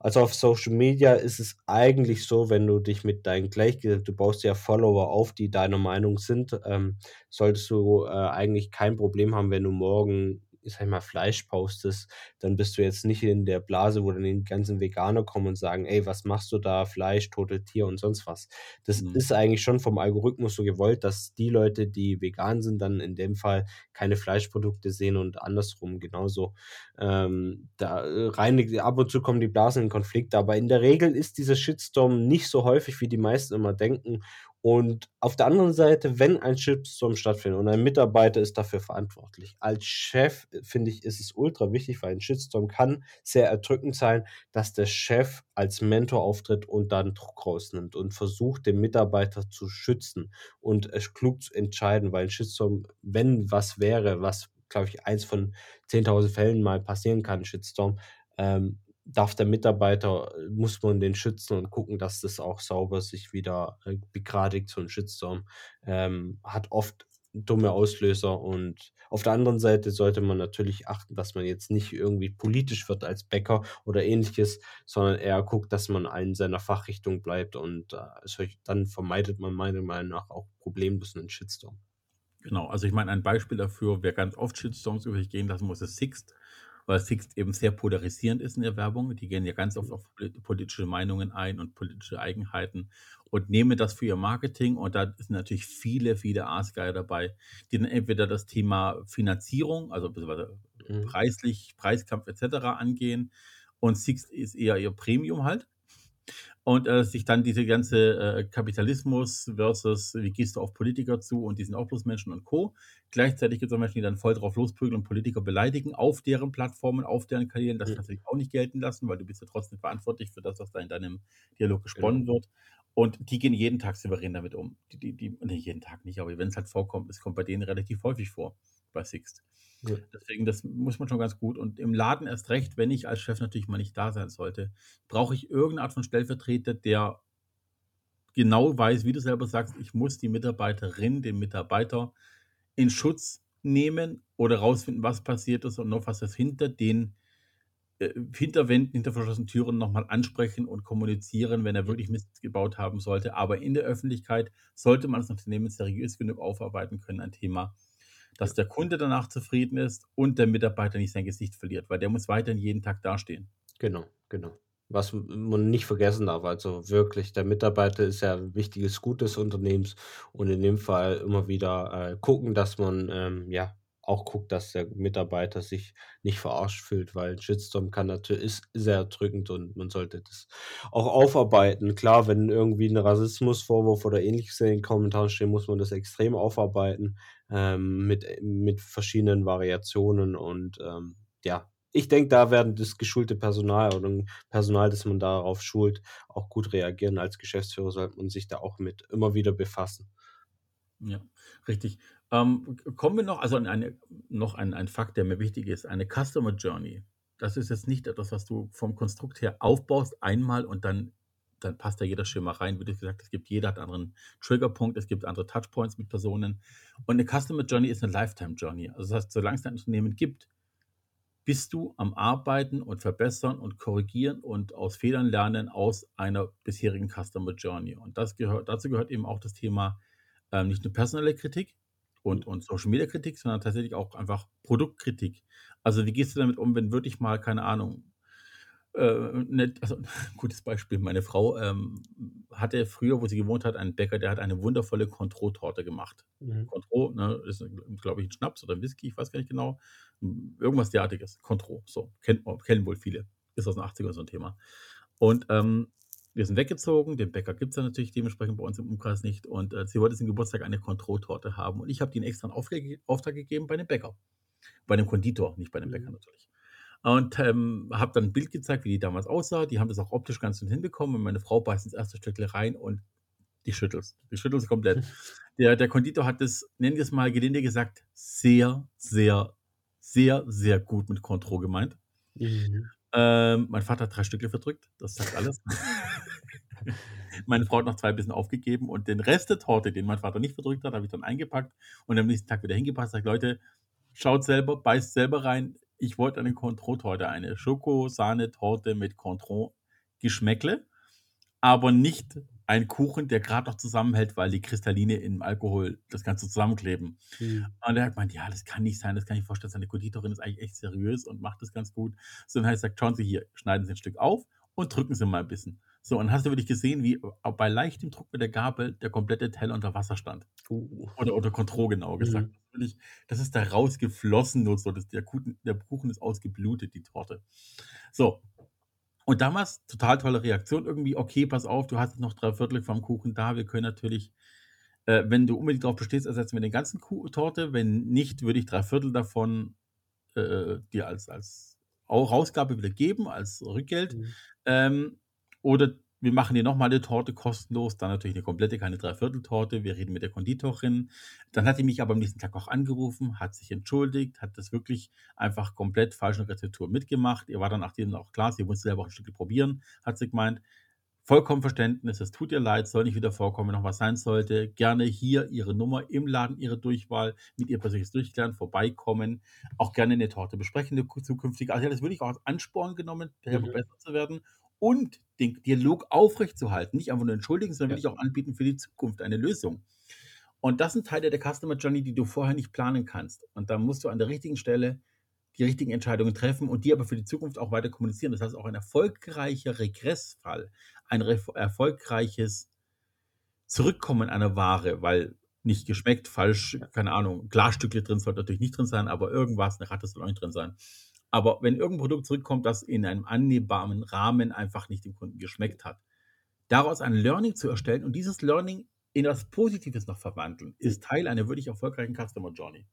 Also, auf Social Media ist es eigentlich so, wenn du dich mit deinen Gleichge du baust ja Follower auf, die deiner Meinung sind, ähm, solltest du, äh, eigentlich kein Problem haben, wenn du morgen, ich sage mal, Fleisch postest, dann bist du jetzt nicht in der Blase, wo dann die ganzen Veganer kommen und sagen: „Ey, was machst du da? Fleisch, tote Tiere und sonst was.“ Das Mhm. ist eigentlich schon vom Algorithmus so gewollt, dass die Leute, die vegan sind, dann in dem Fall keine Fleischprodukte sehen und andersrum genauso. Ähm, da, äh, reinigt ab und zu kommen die Blasen in Konflikt, aber in der Regel ist dieser Shitstorm nicht so häufig, wie die meisten immer denken Und auf der anderen Seite, wenn ein Shitstorm stattfindet und ein Mitarbeiter ist dafür verantwortlich, als Chef äh, finde ich, ist es ultra wichtig, weil ein Shitstorm kann sehr erdrückend sein, dass der Chef als Mentor auftritt und dann Druck rausnimmt und versucht, den Mitarbeiter zu schützen und es klug zu entscheiden, weil ein Shitstorm, wenn was wäre, was, glaube ich, eins von 10.000 Fällen mal passieren kann, Shitstorm, ähm, darf der Mitarbeiter, äh, muss man den schützen und gucken, dass das auch sauber sich wieder äh, begradigt, so ein Shitstorm. Ähm, hat oft dumme Auslöser und auf der anderen Seite sollte man natürlich achten, dass man jetzt nicht irgendwie politisch wird als Bäcker oder ähnliches, sondern eher guckt, dass man in seiner Fachrichtung bleibt und äh, dann vermeidet man meiner Meinung nach auch problemlos einen Shitstorm. Genau, also ich meine, ein Beispiel dafür, wer ganz oft Shitstorms über sich gehen lassen muss, ist Sixt weil Sixt eben sehr polarisierend ist in der Werbung. Die gehen ja ganz oft auf politische Meinungen ein und politische Eigenheiten und nehmen das für ihr Marketing. Und da sind natürlich viele, viele Aasgeier dabei, die dann entweder das Thema Finanzierung, also mhm. preislich, Preiskampf etc. angehen. Und Sixt ist eher ihr Premium halt und äh, sich dann diese ganze äh, Kapitalismus versus wie gehst du auf Politiker zu und die sind auch bloß Menschen und Co. Gleichzeitig gibt es auch Menschen, die dann voll drauf losprügeln und Politiker beleidigen auf deren Plattformen, auf deren Kanälen. Das mhm. kannst du auch nicht gelten lassen, weil du bist ja trotzdem verantwortlich für das, was da in deinem Dialog gesponnen genau. wird. Und die gehen jeden Tag souverän damit um. Die, die, die, nicht jeden Tag nicht, aber wenn es halt vorkommt, es kommt bei denen relativ häufig vor, bei Sixt. Ja. Deswegen, das muss man schon ganz gut. Und im Laden erst recht, wenn ich als Chef natürlich mal nicht da sein sollte, brauche ich irgendeine Art von Stellvertreter, der genau weiß, wie du selber sagst, ich muss die Mitarbeiterin, den Mitarbeiter in Schutz nehmen oder rausfinden, was passiert ist und noch was das hinter den äh, Hinterwänden, hinter verschlossenen Türen nochmal ansprechen und kommunizieren, wenn er wirklich Mist gebaut haben sollte. Aber in der Öffentlichkeit sollte man das Unternehmen seriös genug aufarbeiten können, ein Thema, dass der Kunde danach zufrieden ist und der Mitarbeiter nicht sein Gesicht verliert, weil der muss weiterhin jeden Tag dastehen. Genau, genau. Was man nicht vergessen darf, also wirklich, der Mitarbeiter ist ja ein wichtiges Gut des Unternehmens und in dem Fall immer wieder äh, gucken, dass man ähm, ja auch guckt, dass der Mitarbeiter sich nicht verarscht fühlt, weil ein Shitstorm kann natürlich ist sehr drückend und man sollte das auch aufarbeiten. Klar, wenn irgendwie ein Rassismusvorwurf oder ähnliches in den Kommentaren steht, muss man das extrem aufarbeiten ähm, mit, mit verschiedenen Variationen und ähm, ja, ich denke, da werden das geschulte Personal oder Personal, das man darauf schult, auch gut reagieren. Als Geschäftsführer sollte man sich da auch mit immer wieder befassen. Ja, richtig. Ähm, kommen wir noch, also eine, noch ein, ein Fakt, der mir wichtig ist, eine Customer Journey. Das ist jetzt nicht etwas, was du vom Konstrukt her aufbaust einmal und dann, dann passt da jeder Schimmer rein. Wie gesagt es gibt jeder hat einen anderen Triggerpunkt, es gibt andere Touchpoints mit Personen. Und eine Customer Journey ist eine Lifetime Journey. Also das heißt, solange es ein Unternehmen gibt, bist du am Arbeiten und Verbessern und Korrigieren und aus Fehlern lernen aus einer bisherigen Customer Journey. Und das gehört, dazu gehört eben auch das Thema ähm, nicht nur personelle Kritik, und, und Social Media Kritik, sondern tatsächlich auch einfach Produktkritik. Also wie gehst du damit um, wenn wirklich mal, keine Ahnung, äh, nicht, also gutes Beispiel, meine Frau ähm, hatte früher, wo sie gewohnt hat, einen Bäcker, der hat eine wundervolle Contro-Torte gemacht. Mhm. Contro, ne, ist, glaube ich, ein Schnaps oder ein Whisky, ich weiß gar nicht genau. Irgendwas derartiges. Contro, so, kennt, kennen wohl viele. Ist aus den 80ern so ein Thema. Und ähm, wir sind weggezogen, den Bäcker gibt es ja natürlich dementsprechend bei uns im Umkreis nicht. Und äh, sie wollte zum Geburtstag eine Kontrolltorte haben. Und ich habe den extra einen Auftrag gegeben bei dem Bäcker. Bei dem Konditor, nicht bei dem Bäcker mhm. natürlich. Und ähm, habe dann ein Bild gezeigt, wie die damals aussah. Die haben das auch optisch ganz gut hinbekommen. Und meine Frau beißt ins erste Stückchen rein und die schüttelt. Die schüttelt komplett. Der, der Konditor hat das, nennen wir es mal gelinde gesagt, sehr, sehr, sehr, sehr gut mit Kontro gemeint. Mhm. Ähm, mein Vater hat drei Stücke verdrückt, das sagt alles. Meine Frau hat noch zwei bisschen aufgegeben und den Rest der Torte, den mein Vater nicht verdrückt hat, habe ich dann eingepackt und am nächsten Tag wieder hingepasst. Sag, Leute, schaut selber, beißt selber rein. Ich wollte eine Contro-Torte, eine Schoko-Sahne-Torte mit Contro-Geschmäckle, aber nicht ein Kuchen, der gerade noch zusammenhält, weil die Kristalline im Alkohol das Ganze zusammenkleben. Mhm. Und er hat gemeint, ja, das kann nicht sein, das kann ich vorstellen. Seine Konditorin ist eigentlich echt seriös und macht das ganz gut. So, dann heißt er, schauen Sie hier, schneiden Sie ein Stück auf und drücken Sie mal ein bisschen. So, und hast du wirklich gesehen, wie bei leichtem Druck mit der Gabel der komplette Teller unter Wasser stand. Uh. Oder unter Kontrolle, genau gesagt. Mhm. Das ist da rausgeflossen, nur so, dass der Kuchen, der Kuchen ist ausgeblutet, die Torte. So, und damals total tolle Reaktion irgendwie, okay, pass auf, du hast noch drei Viertel vom Kuchen da, wir können natürlich Äh, wenn du unbedingt darauf bestehst, ersetzen wir den ganzen Kuh Torte. Wenn nicht, würde ich drei Viertel davon äh, dir als, als Rausgabe wieder geben, als Rückgeld. Mhm. Ähm, oder wir machen dir nochmal eine Torte kostenlos, dann natürlich eine komplette, keine Dreivierteltorte. Wir reden mit der Konditorin. Dann hat die mich aber am nächsten Tag auch angerufen, hat sich entschuldigt, hat das wirklich einfach komplett falsche Rezeptur mitgemacht. Ihr war dann nachdem auch klar, sie musste selber auch ein Stück probieren, hat sie gemeint. Vollkommen Verständnis, es tut ihr leid, soll nicht wieder vorkommen, wenn noch was sein sollte. Gerne hier Ihre Nummer im Laden, Ihre Durchwahl, mit ihr persönliches Durchklären, vorbeikommen. Auch gerne eine Torte besprechen, eine zukünftige. Also, das würde ich auch als Ansporn genommen, mhm. besser zu werden und den Dialog aufrechtzuerhalten. Nicht einfach nur entschuldigen, sondern ja. wirklich auch anbieten für die Zukunft eine Lösung. Und das sind Teile der Customer Journey, die du vorher nicht planen kannst. Und da musst du an der richtigen Stelle die richtigen Entscheidungen treffen und die aber für die Zukunft auch weiter kommunizieren. Das heißt, auch ein erfolgreicher Regressfall, ein erfolgreiches Zurückkommen einer Ware, weil nicht geschmeckt, falsch, keine Ahnung, Glasstücke drin sollte natürlich nicht drin sein, aber irgendwas, eine Ratte soll auch nicht drin sein. Aber wenn irgendein Produkt zurückkommt, das in einem annehmbaren Rahmen einfach nicht dem Kunden geschmeckt hat, daraus ein Learning zu erstellen und dieses Learning in etwas Positives noch verwandeln, ist Teil einer wirklich erfolgreichen Customer Journey.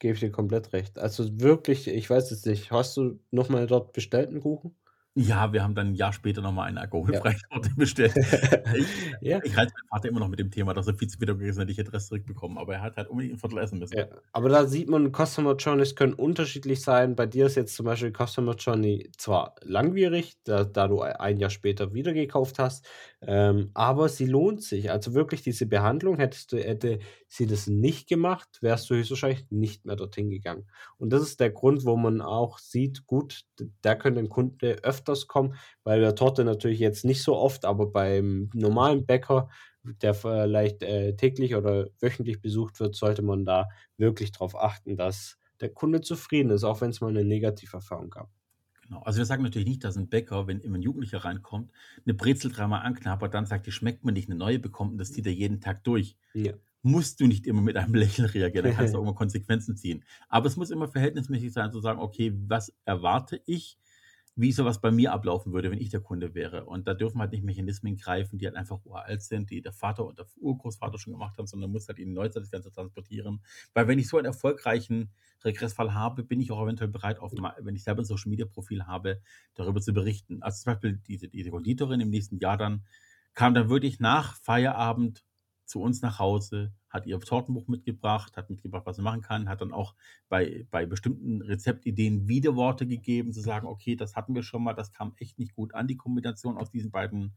Gebe ich dir komplett recht. Also wirklich, ich weiß es nicht. Hast du nochmal dort bestellten Kuchen? Ja, wir haben dann ein Jahr später nochmal eine alkoholfreie Torte bestellt. Ich, Ja. ich halte meinen Vater immer noch mit dem Thema, dass er viel zu viel gegessen hat, ich hätte Rest zurückbekommen, aber er hat halt unbedingt ein Viertel essen müssen. Ja, aber da sieht man, Customer Journeys können unterschiedlich sein. Bei dir ist jetzt zum Beispiel Customer Journey zwar langwierig, da, da du ein Jahr später wieder gekauft hast, ähm, aber sie lohnt sich. Also wirklich diese Behandlung, hättest du, hätte sie das nicht gemacht, wärst du höchstwahrscheinlich nicht mehr dorthin gegangen. Und das ist der Grund, wo man auch sieht, gut, da könnte ein Kunde öfters kommen, bei der Torte natürlich jetzt nicht so oft, aber beim normalen Bäcker, der vielleicht äh, täglich oder wöchentlich besucht wird, sollte man da wirklich darauf achten, dass der Kunde zufrieden ist, auch wenn es mal eine Negativerfahrung gab. Genau. Also wir sagen natürlich nicht, dass ein Bäcker, wenn immer ein Jugendlicher reinkommt, eine Brezel dreimal anknabbert, dann sagt, die schmeckt mir nicht, eine neue bekommt und das zieht er jeden Tag durch. Ja. Musst du nicht immer mit einem Lächeln reagieren, dann kannst du auch immer Konsequenzen ziehen. Aber es muss immer verhältnismäßig sein, zu sagen, okay, was erwarte ich wie sowas bei mir ablaufen würde, wenn ich der Kunde wäre. Und da dürfen halt nicht Mechanismen greifen, die halt einfach uralt sind, die der Vater und der Urgroßvater schon gemacht haben, sondern muss halt in die Neuzeit das Ganze transportieren. Weil wenn ich so einen erfolgreichen Regressfall habe, bin ich auch eventuell bereit, auf, wenn ich selber ein Social Media Profil habe, darüber zu berichten. Also zum Beispiel diese, diese Konditorin im nächsten Jahr dann kam dann wirklich nach Feierabend zu uns nach Hause, hat ihr Tortenbuch mitgebracht, hat mitgebracht, was sie machen kann, hat dann auch bei, bei bestimmten Rezeptideen Widerworte gegeben, zu sagen, okay, das hatten wir schon mal, das kam echt nicht gut an, die Kombination aus diesen beiden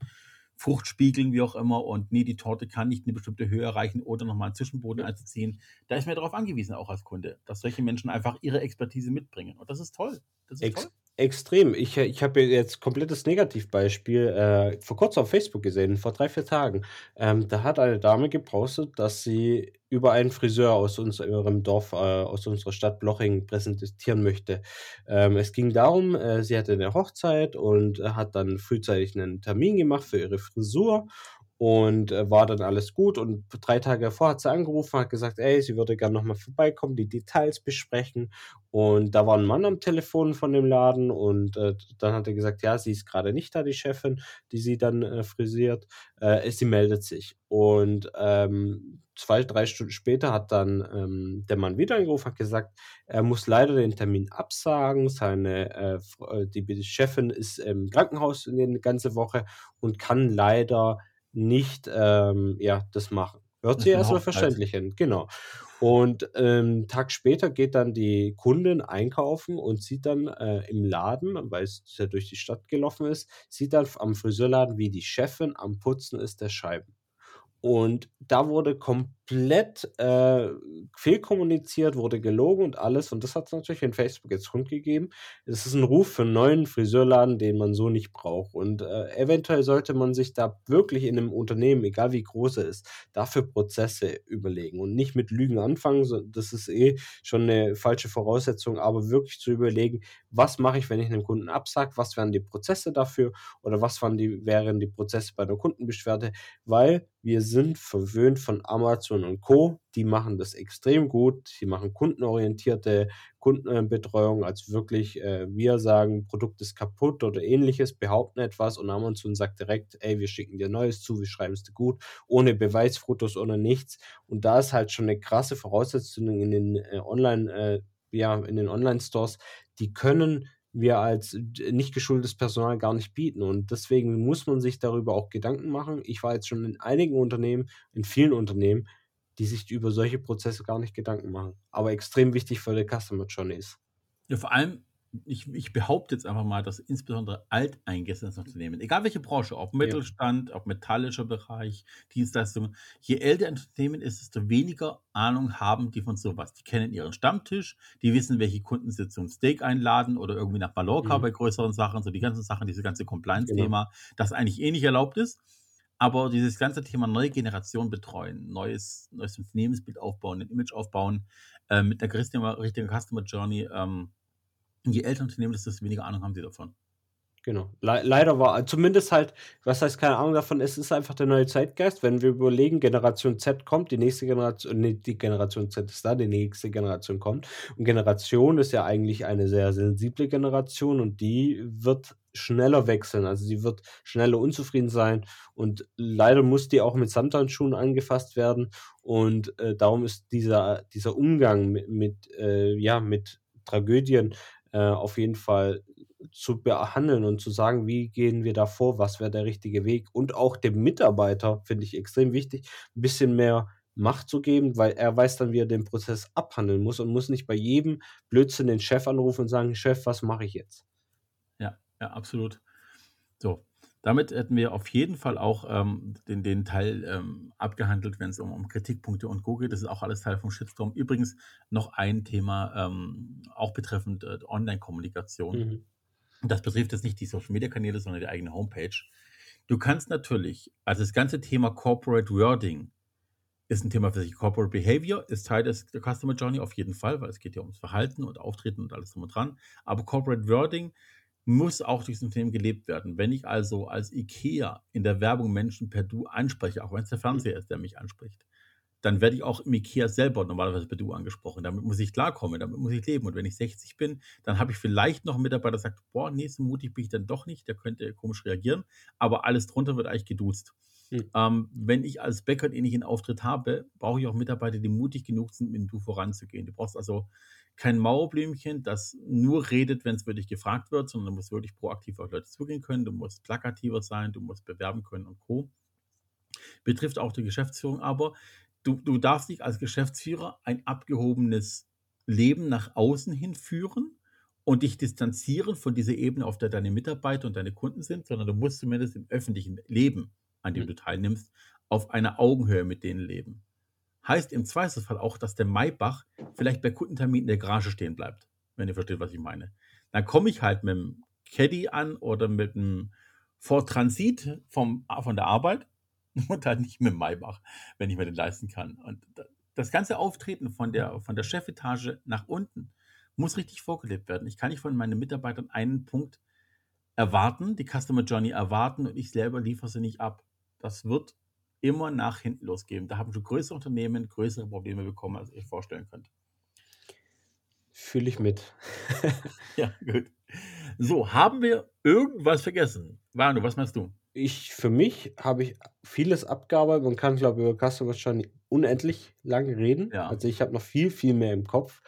Fruchtspiegeln, wie auch immer, und nee, die Torte kann nicht eine bestimmte Höhe erreichen oder nochmal einen Zwischenboden einzuziehen. Da ist mir darauf angewiesen, auch als Kunde, dass solche Menschen einfach ihre Expertise mitbringen. Und das ist toll. Das ist Ex toll. Extrem. Ich, ich habe jetzt komplettes Negativbeispiel äh, vor kurzem auf Facebook gesehen, vor drei, vier Tagen. Ähm, da hat eine Dame gepostet, dass sie über einen Friseur aus unserem Dorf, äh, aus unserer Stadt Bloching präsentieren möchte. Ähm, es ging darum, äh, sie hatte eine Hochzeit und hat dann frühzeitig einen Termin gemacht für ihre Frisur und äh, war dann alles gut. Und drei Tage davor hat sie angerufen, hat gesagt, ey, sie würde gerne nochmal vorbeikommen, die Details besprechen. Und da war ein Mann am Telefon von dem Laden und äh, dann hat er gesagt, ja, sie ist gerade nicht da, die Chefin, die sie dann äh, frisiert. Äh, sie meldet sich. Und ähm, zwei, drei Stunden später hat dann ähm, der Mann wieder angerufen, hat gesagt, er muss leider den Termin absagen. Seine äh, äh die Chefin ist im Krankenhaus eine ganze Woche und kann leider nicht ähm, ja, das machen. Hört sich erstmal verständlich hin, genau. Und ähm, Tag später geht dann die Kundin einkaufen und sieht dann äh, im Laden, weil es ja durch die Stadt gelaufen ist, sieht dann am Friseurladen, wie die Chefin am Putzen ist der Scheiben. Und da wurde komplett äh, fehlkommuniziert, wurde gelogen und alles. Und das hat es natürlich in Facebook jetzt rundgegeben. Es ist ein Ruf für einen neuen Friseurladen, den man so nicht braucht. Und äh, eventuell sollte man sich da wirklich in einem Unternehmen, egal wie groß er ist, dafür Prozesse überlegen und nicht mit Lügen anfangen. Das ist eh schon eine falsche Voraussetzung, aber wirklich zu überlegen, was mache ich, wenn ich einem Kunden absage, was wären die Prozesse dafür oder was waren die, wären die Prozesse bei der Kundenbeschwerde, weil wir sind verwöhnt von Amazon Amazon und Co., die machen das extrem gut. Sie machen kundenorientierte Kundenbetreuung, als wirklich äh, wir sagen, Produkt ist kaputt oder ähnliches, behaupten etwas und Amazon sagt direkt, ey, wir schicken dir Neues zu, wir schreiben es dir gut, ohne Beweisfotos, ohne nichts. Und da ist halt schon eine krasse Voraussetzung in den äh, Online- äh, ja, in den Online-Stores, die können wir als nicht geschultes Personal gar nicht bieten. Und deswegen muss man sich darüber auch Gedanken machen. Ich war jetzt schon in einigen Unternehmen, in vielen Unternehmen, die sich über solche Prozesse gar nicht Gedanken machen. Aber extrem wichtig für die Customer Journeys. Ja, vor allem ich, ich behaupte jetzt einfach mal, dass insbesondere alteingesessene Unternehmen, egal welche Branche, ob Mittelstand, ob metallischer Bereich, Dienstleistungen, je älter ein Unternehmen ist, desto weniger Ahnung haben die von sowas. Die kennen ihren Stammtisch, die wissen, welche Kunden sie zum Steak einladen oder irgendwie nach Mallorca Mhm. bei größeren Sachen, so die ganzen Sachen, dieses ganze Genau. Compliance-Thema, das eigentlich eh nicht erlaubt ist. Aber dieses ganze Thema neue Generation betreuen, neues, neues Unternehmensbild aufbauen, ein Image aufbauen, äh, mit der richtigen, Customer Journey, ähm, je älter Unternehmen desto weniger Ahnung haben sie davon. Genau. Le leider war zumindest halt, was heißt keine Ahnung davon, es ist einfach der neue Zeitgeist. Wenn wir überlegen, Generation Z kommt, die nächste Generation, nee, die Generation Z ist da, die nächste Generation kommt. Und Generation ist ja eigentlich eine sehr sensible Generation und die wird schneller wechseln. Also sie wird schneller unzufrieden sein und leider muss die auch mit Samthandschuhen angefasst werden. Und äh, darum ist dieser, dieser Umgang mit, mit äh, ja, mit Tragödien äh, auf jeden Fall zu behandeln und zu sagen, wie gehen wir da vor, was wäre der richtige Weg und auch dem Mitarbeiter, finde ich extrem wichtig, ein bisschen mehr Macht zu geben, weil er weiß dann, wie er den Prozess abhandeln muss und muss nicht bei jedem Blödsinn den Chef anrufen und sagen, Chef, was mache ich jetzt? Ja, ja, absolut. So, damit hätten wir auf jeden Fall auch ähm, den, den Teil ähm, abgehandelt, wenn es um, um Kritikpunkte und Co. geht. Das ist auch alles Teil vom Shitstorm. Übrigens noch ein Thema, ähm, auch betreffend äh, Online-Kommunikation. Mhm. Das betrifft jetzt nicht die Social-Media-Kanäle, sondern die eigene Homepage. Du kannst natürlich, also das ganze Thema Corporate Wording ist ein Thema für sich. Corporate Behavior ist Teil des, der Customer Journey auf jeden Fall, weil es geht ja ums Verhalten und Auftreten und alles drum und dran. Aber Corporate Wording muss auch durch das Unternehmen gelebt werden. Wenn ich also als IKEA in der Werbung Menschen per Du anspreche, auch wenn es der Fernseher ist, der mich anspricht, dann werde ich auch im IKEA selber normalerweise per Du angesprochen. Damit muss ich klarkommen, damit muss ich leben. Und wenn ich 60 bin, dann habe ich vielleicht noch einen Mitarbeiter, der sagt, boah, nee, so mutig bin ich dann doch nicht, der könnte komisch reagieren. Aber alles drunter wird eigentlich geduzt. Hm. Ähm, wenn ich als Bäcker einen ähnlichen Auftritt habe, brauche ich auch Mitarbeiter, die mutig genug sind, mit Du voranzugehen. Du brauchst also kein Mauerblümchen, das nur redet, wenn es wirklich gefragt wird, sondern du musst wirklich proaktiv auf Leute zugehen können, du musst plakativer sein, du musst bewerben können und Co. Betrifft auch die Geschäftsführung, aber du, du darfst nicht als Geschäftsführer ein abgehobenes Leben nach außen hin führen und dich distanzieren von dieser Ebene, auf der deine Mitarbeiter und deine Kunden sind, sondern du musst zumindest im öffentlichen Leben, an dem Mhm. du teilnimmst, auf einer Augenhöhe mit denen leben. Heißt im Zweifelsfall auch, dass der Maybach vielleicht bei Kundenterminen in der Garage stehen bleibt, wenn ihr versteht, was ich meine. Dann komme ich halt mit dem Caddy an oder mit dem Ford Transit vom, von der Arbeit und halt nicht mit dem Maybach, wenn ich mir den leisten kann. Und da- das ganze Auftreten von der, von der Chefetage nach unten muss richtig vorgelebt werden. Ich kann nicht von meinen Mitarbeitern einen Punkt erwarten, die Customer Journey erwarten und ich selber liefere sie nicht ab. Das wird immer nach hinten losgehen. Da haben schon größere Unternehmen größere Probleme bekommen, als ihr euch vorstellen könnt. Fühle ich mit. Ja, gut. So, haben wir irgendwas vergessen? Manu, was meinst du? Ich, für mich habe ich vieles abgearbeitet. Man kann, glaube ich, über Customer Journey unendlich lang reden. Ja. Also ich habe noch viel, viel mehr im Kopf.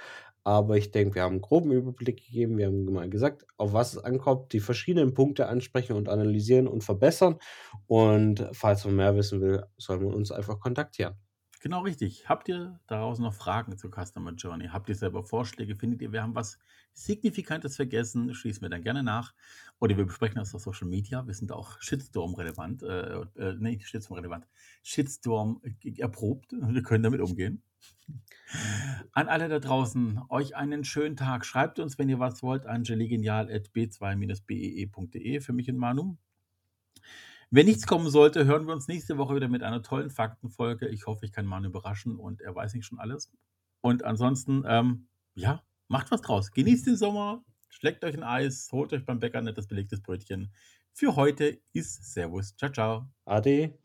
Aber ich denke, wir haben einen groben Überblick gegeben. Wir haben mal gesagt, auf was es ankommt, die verschiedenen Punkte ansprechen und analysieren und verbessern. Und falls man mehr wissen will, soll man uns einfach kontaktieren. Genau richtig. Habt ihr daraus noch Fragen zur Customer Journey? Habt ihr selber Vorschläge? Findet ihr, wir haben was Signifikantes vergessen? Schließen wir dann gerne nach. Oder wir besprechen das auf Social Media. Wir sind auch Shitstorm-relevant. Äh, äh, nee, Shitstorm-relevant. Shitstorm erprobt. Wir können damit umgehen. An alle da draußen, euch einen schönen Tag. Schreibt uns, wenn ihr was wollt, an gelegenial.b2-bee.de für mich und Manu. Wenn nichts kommen sollte, hören wir uns nächste Woche wieder mit einer tollen Faktenfolge. Ich hoffe, ich kann Manu überraschen und er weiß nicht schon alles. Und ansonsten, ähm, ja, macht was draus. Genießt den Sommer, schlägt euch ein Eis, holt euch beim Bäcker nettes belegtes Brötchen. Für heute ist Servus. Ciao, ciao. Ade.